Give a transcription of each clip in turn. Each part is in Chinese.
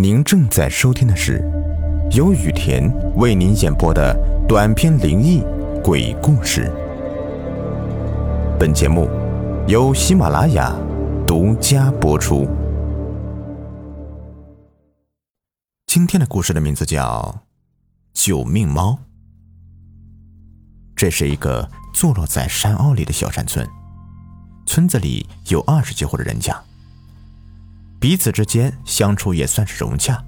您正在收听的是由雨田为您演播的短篇灵异鬼故事。本节目由喜马拉雅独家播出。今天的故事的名字叫《救命猫》。这是一个坐落在山坳里的小山村，村子里有二十几户的人家。彼此之间相处也算是融洽，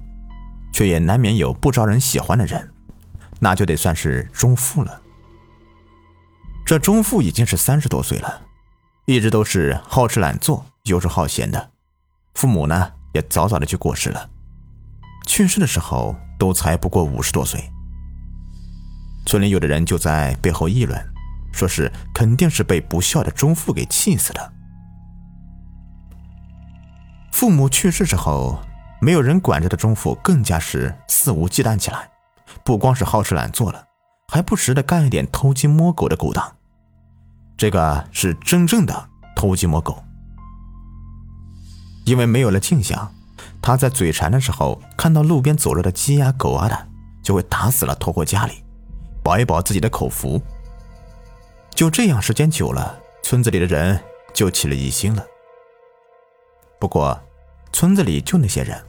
却也难免有不招人喜欢的人，那就得算是中富了。这中富已经是三十多岁了，一直都是好吃懒做、游手好闲的，父母呢也早早的就过世了，去世的时候都才不过五十多岁。村里有的人就在背后议论，说是肯定是被不孝的中富给气死的。父母去世之后，没有人管着的钟父更加是肆无忌惮起来，不光是好吃懒做了，还不时的干一点偷鸡摸狗的勾当。这个是真正的偷鸡摸狗，因为没有了镜像，他在嘴馋的时候看到路边走着的鸡呀狗啊的，就会打死了拖回家里，饱一饱自己的口福。就这样，时间久了，村子里的人就起了疑心了。不过，村子里就那些人，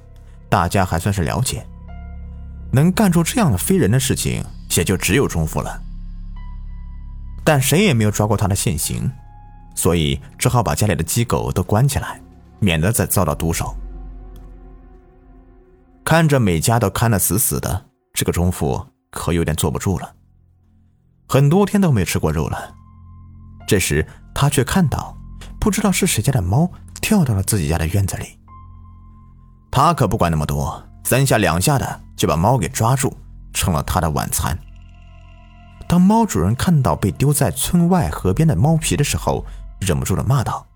大家还算是了解。能干出这样的非人的事情，也就只有钟父了。但谁也没有抓过他的现行，所以只好把家里的鸡狗都关起来，免得再遭到毒手。看着每家都看得死死的，这个钟父可有点坐不住了。很多天都没吃过肉了。这时，他却看到，不知道是谁家的猫。跳到了自己家的院子里，他可不管那么多，三下两下的就把猫给抓住，成了他的晚餐。当猫主人看到被丢在村外河边的猫皮的时候，忍不住的骂道：“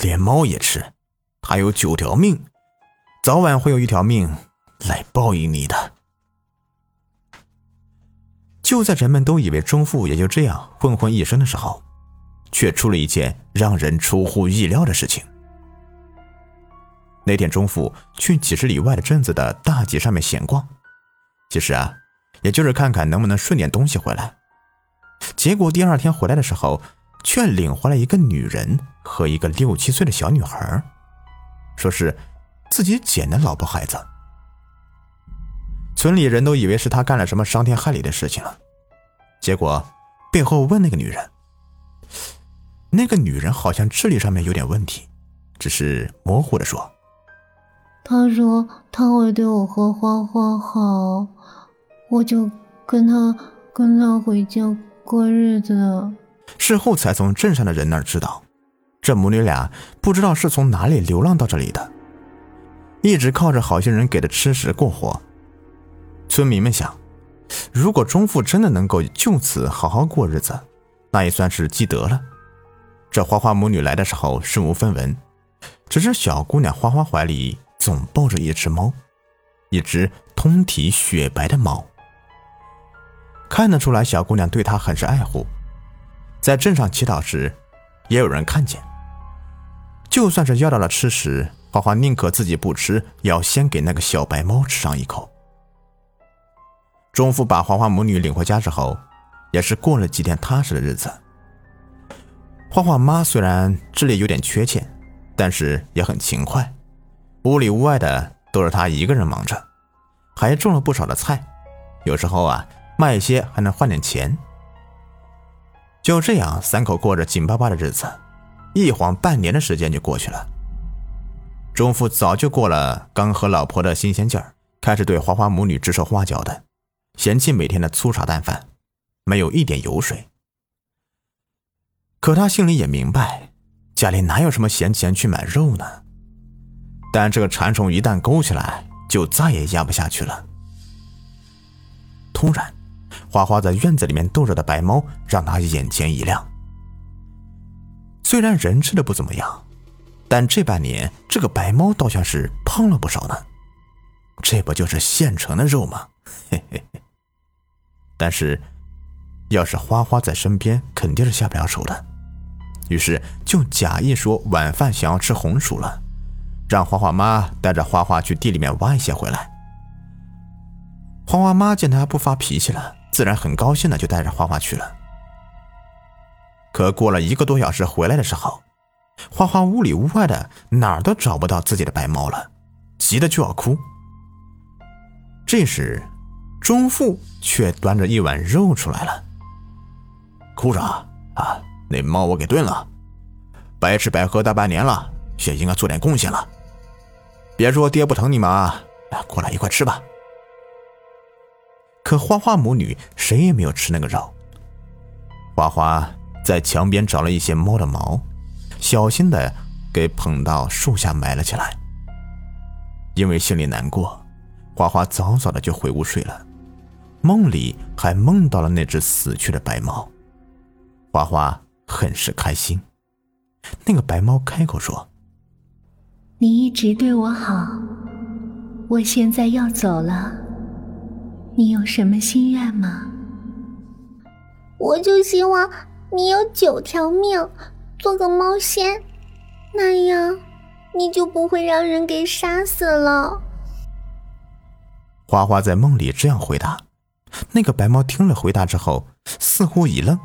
连猫也吃，它有九条命，早晚会有一条命来报应你的。”就在人们都以为钟父也就这样混混一生的时候。却出了一件让人出乎意料的事情。那天中午去几十里外的镇子的大街上面闲逛，其实啊，也就是看看能不能顺点东西回来。结果第二天回来的时候，却领回来一个女人和一个六七岁的小女孩，说是自己捡的老婆孩子。村里人都以为是他干了什么伤天害理的事情了，结果背后问那个女人。那个女人好像智力上面有点问题，只是模糊的说：“他说他会对我和花花好，我就跟他跟他回家过日子。”事后才从镇上的人那儿知道，这母女俩不知道是从哪里流浪到这里的，一直靠着好心人给的吃食过活。村民们想，如果钟父真的能够就此好好过日子，那也算是积德了。这花花母女来的时候身无分文，只是小姑娘花花怀里总抱着一只猫，一只通体雪白的猫。看得出来，小姑娘对她很是爱护。在镇上乞讨时，也有人看见。就算是要到了吃食，花花宁可自己不吃，也要先给那个小白猫吃上一口。钟父把花花母女领回家之后，也是过了几天踏实的日子。花花妈虽然智力有点缺陷，但是也很勤快，屋里屋外的都是她一个人忙着，还种了不少的菜，有时候啊卖一些还能换点钱。就这样，三口过着紧巴巴的日子，一晃半年的时间就过去了。钟父早就过了刚和老婆的新鲜劲儿，开始对花花母女指手画脚的，嫌弃每天的粗茶淡饭，没有一点油水。可他心里也明白，家里哪有什么闲钱去买肉呢？但这个馋虫一旦勾起来，就再也压不下去了。突然，花花在院子里面逗着的白猫让他眼前一亮。虽然人吃的不怎么样，但这半年这个白猫倒像是胖了不少呢。这不就是现成的肉吗？嘿嘿嘿。但是，要是花花在身边，肯定是下不了手的。于是就假意说晚饭想要吃红薯了，让花花妈带着花花去地里面挖一些回来。花花妈见他不发脾气了，自然很高兴的就带着花花去了。可过了一个多小时回来的时候，花花屋里屋外的哪儿都找不到自己的白猫了，急得就要哭。这时，钟父却端着一碗肉出来了。哭啥啊？那猫我给炖了，白吃白喝大半年了，也应该做点贡献了。别说爹不疼你们啊，过来一块吃吧。可花花母女谁也没有吃那个肉。花花在墙边找了一些猫的毛，小心的给捧到树下埋了起来。因为心里难过，花花早早的就回屋睡了，梦里还梦到了那只死去的白猫。花花很是开心。那个白猫开口说：“你一直对我好，我现在要走了，你有什么心愿吗？”我就希望你有九条命，做个猫仙，那样你就不会让人给杀死了。花花在梦里这样回答。那个白猫听了回答之后，似乎一愣。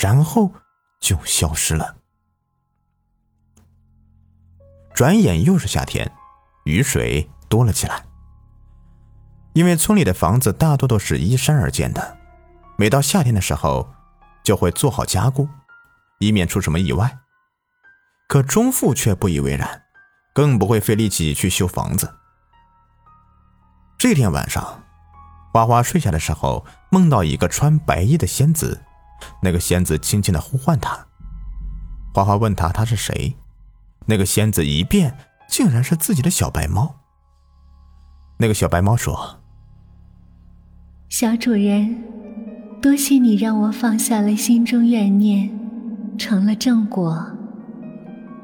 然后就消失了。转眼又是夏天，雨水多了起来。因为村里的房子大多都是依山而建的，每到夏天的时候，就会做好加固，以免出什么意外。可钟父却不以为然，更不会费力气去修房子。这天晚上，花花睡下的时候，梦到一个穿白衣的仙子。那个仙子轻轻的呼唤他，花花问他他是谁，那个仙子一变，竟然是自己的小白猫。那个小白猫说：“小主人，多谢你让我放下了心中怨念，成了正果。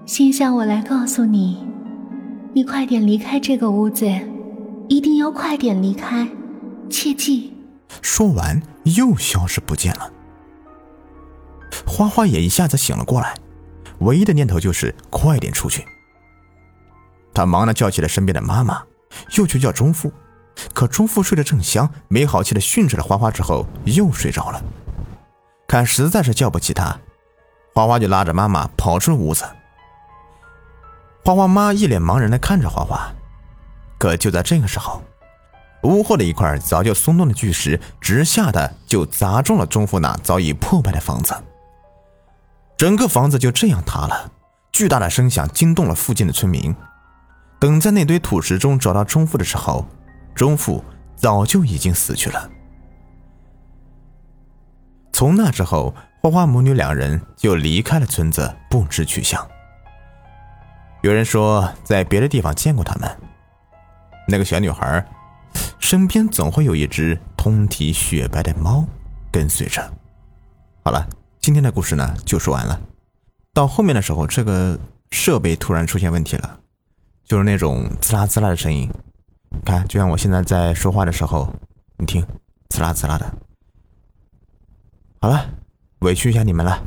现下我来告诉你，你快点离开这个屋子，一定要快点离开，切记。”说完，又消失不见了。花花也一下子醒了过来，唯一的念头就是快点出去。他忙的叫起了身边的妈妈，又去叫钟父，可钟父睡得正香，没好气的训斥了花花之后又睡着了。看实在是叫不起他，花花就拉着妈妈跑出了屋子。花花妈一脸茫然的看着花花，可就在这个时候，屋后的一块早就松动的巨石直下的就砸中了钟父那早已破败的房子。整个房子就这样塌了，巨大的声响惊动了附近的村民。等在那堆土石中找到钟父的时候，钟父早就已经死去了。从那之后，花花母女两人就离开了村子，不知去向。有人说在别的地方见过他们。那个小女孩身边总会有一只通体雪白的猫跟随着。好了。今天的故事呢就说完了，到后面的时候，这个设备突然出现问题了，就是那种滋啦滋啦的声音，看，就像我现在在说话的时候，你听，滋啦滋啦的。好了，委屈一下你们了。